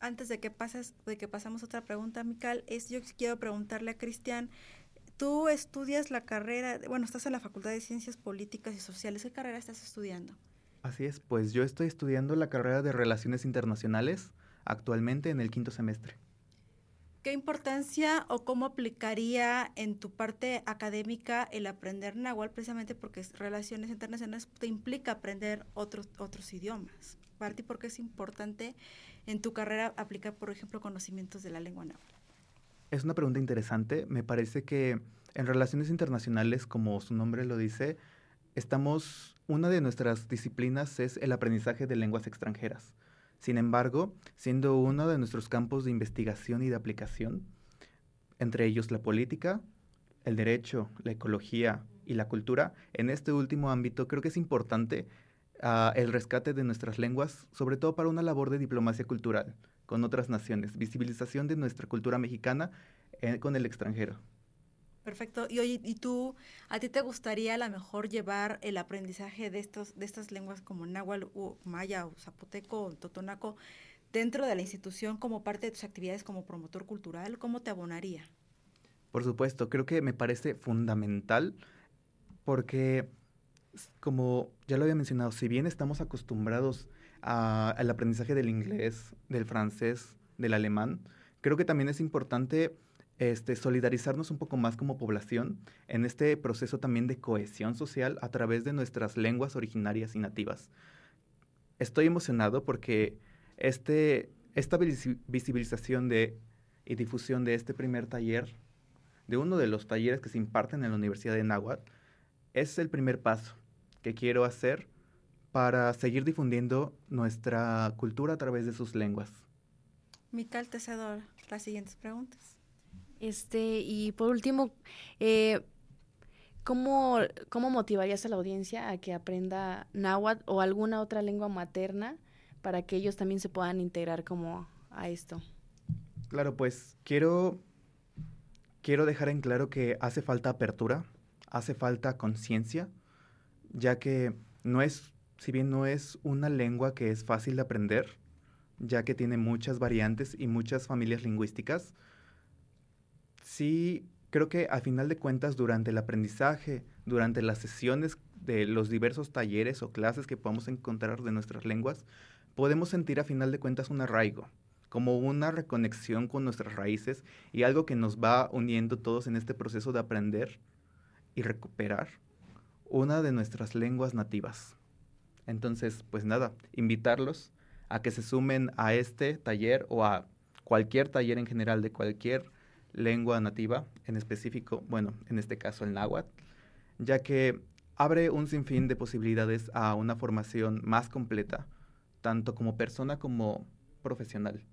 Antes de que pases, de que pasamos a otra pregunta, Mical, es yo quiero preguntarle a Cristian, tú estudias la carrera, bueno, estás en la Facultad de Ciencias Políticas y Sociales, ¿qué carrera estás estudiando? Así es, pues yo estoy estudiando la carrera de Relaciones Internacionales actualmente en el quinto semestre. ¿Qué importancia o cómo aplicaría en tu parte académica el aprender náhuatl precisamente porque relaciones internacionales te implica aprender otros, otros idiomas? Para ti, ¿por qué es importante en tu carrera aplicar, por ejemplo, conocimientos de la lengua náhuatl? Es una pregunta interesante. Me parece que en relaciones internacionales, como su nombre lo dice, estamos, una de nuestras disciplinas es el aprendizaje de lenguas extranjeras. Sin embargo, siendo uno de nuestros campos de investigación y de aplicación, entre ellos la política, el derecho, la ecología y la cultura, en este último ámbito creo que es importante uh, el rescate de nuestras lenguas, sobre todo para una labor de diplomacia cultural con otras naciones, visibilización de nuestra cultura mexicana eh, con el extranjero. Perfecto. Y oye, ¿y tú, a ti te gustaría a lo mejor llevar el aprendizaje de, estos, de estas lenguas como náhuatl, o maya, o zapoteco, o totonaco, dentro de la institución como parte de tus actividades como promotor cultural? ¿Cómo te abonaría? Por supuesto, creo que me parece fundamental porque, como ya lo había mencionado, si bien estamos acostumbrados al aprendizaje del inglés, del francés, del alemán, creo que también es importante este, solidarizarnos un poco más como población en este proceso también de cohesión social a través de nuestras lenguas originarias y nativas. Estoy emocionado porque este, esta visibilización de, y difusión de este primer taller, de uno de los talleres que se imparten en la Universidad de Nahuatl, es el primer paso que quiero hacer para seguir difundiendo nuestra cultura a través de sus lenguas. Mical, te cedo las siguientes preguntas. Este, y por último, eh, ¿cómo, ¿cómo motivarías a la audiencia a que aprenda náhuatl o alguna otra lengua materna para que ellos también se puedan integrar como a esto? Claro, pues quiero, quiero dejar en claro que hace falta apertura, hace falta conciencia, ya que no es, si bien no es una lengua que es fácil de aprender, ya que tiene muchas variantes y muchas familias lingüísticas, sí creo que al final de cuentas durante el aprendizaje, durante las sesiones de los diversos talleres o clases que podamos encontrar de nuestras lenguas, podemos sentir a final de cuentas un arraigo, como una reconexión con nuestras raíces y algo que nos va uniendo todos en este proceso de aprender y recuperar una de nuestras lenguas nativas. Entonces, pues nada, invitarlos a que se sumen a este taller o a cualquier taller en general de cualquier lengua nativa, en específico, bueno, en este caso el náhuatl, ya que abre un sinfín de posibilidades a una formación más completa tanto como persona como profesional.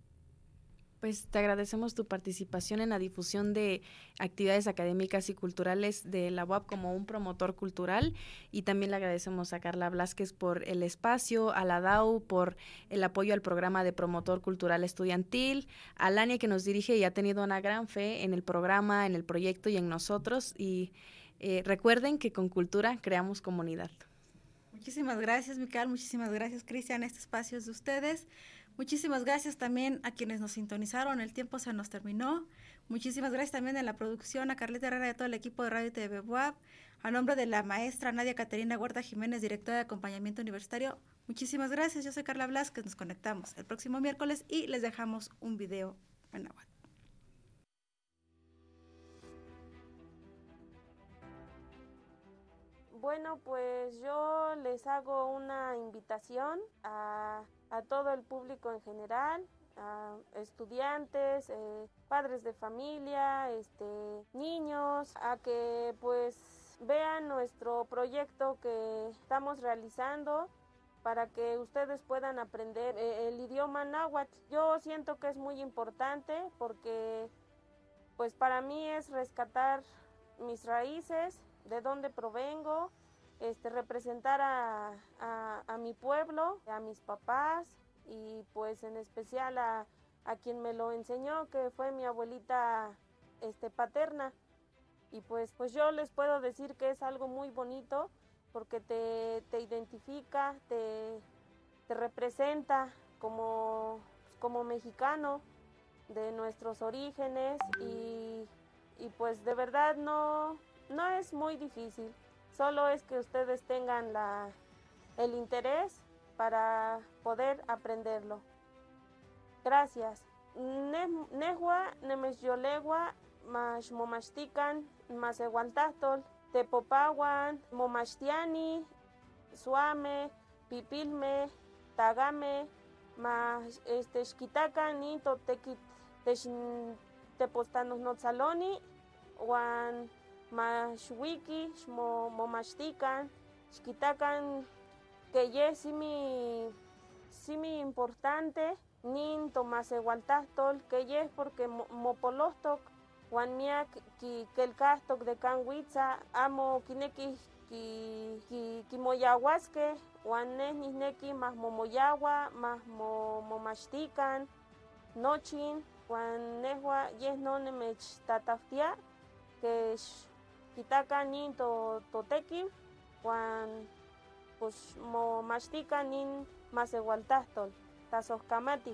Pues te agradecemos tu participación en la difusión de actividades académicas y culturales de la UAP como un promotor cultural y también le agradecemos a Carla Blasquez por el espacio, a la DAU por el apoyo al programa de promotor cultural estudiantil, a Lania que nos dirige y ha tenido una gran fe en el programa, en el proyecto y en nosotros y eh, recuerden que con cultura creamos comunidad. Muchísimas gracias, Mical. Muchísimas gracias, Cristian. Este espacio es de ustedes. Muchísimas gracias también a quienes nos sintonizaron. El tiempo se nos terminó. Muchísimas gracias también a la producción, a Carlita Herrera y a todo el equipo de Radio y. A nombre de la maestra Nadia Caterina Huerta Jiménez, directora de acompañamiento universitario. Muchísimas gracias. Yo soy Carla Blasquez. Nos conectamos el próximo miércoles y les dejamos un video en web. Bueno, pues yo les hago una invitación a, todo el público en general, a estudiantes, eh, padres de familia, este, niños, a que pues vean nuestro proyecto que estamos realizando para que ustedes puedan aprender eh, el idioma náhuatl. Yo siento que es muy importante porque pues para mí es rescatar mis raíces, de dónde provengo, este, representar a, mi pueblo, a mis papás y pues en especial a, quien me lo enseñó, que fue mi abuelita este, paterna. Y pues, pues yo les puedo decir que es algo muy bonito porque te, identifica, te, representa como, como mexicano de nuestros orígenes y, y pues de verdad no, no es muy difícil, solo es que ustedes tengan la, el interés para poder aprenderlo. Gracias. Nehua, nemesyolegua, mas momastican, mas eguantastol, tepopawan, momashtiani, suame, pipilme, tagame, mas este ni tepostanos notzaloni, wan wiki, mo momachtican, xquitacan que ye simi, simi importante, nin tomasewaltahtol, que ye porque mopolostok, wan miak ki kelkastok de kan amo kineki ki, ki, kimoyahuaske, wan neh nihneki mah momoyawa, mah mo, momachtican, nochin, wan nehua yeh no nemechtatahtia, que kitaka nin to, wan pues mo machtika nin masewaltahtol, tasoskamati.